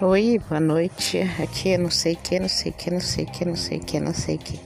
Oi, boa noite. Aqui é não sei que, não sei que, não sei que, não sei que, não sei que.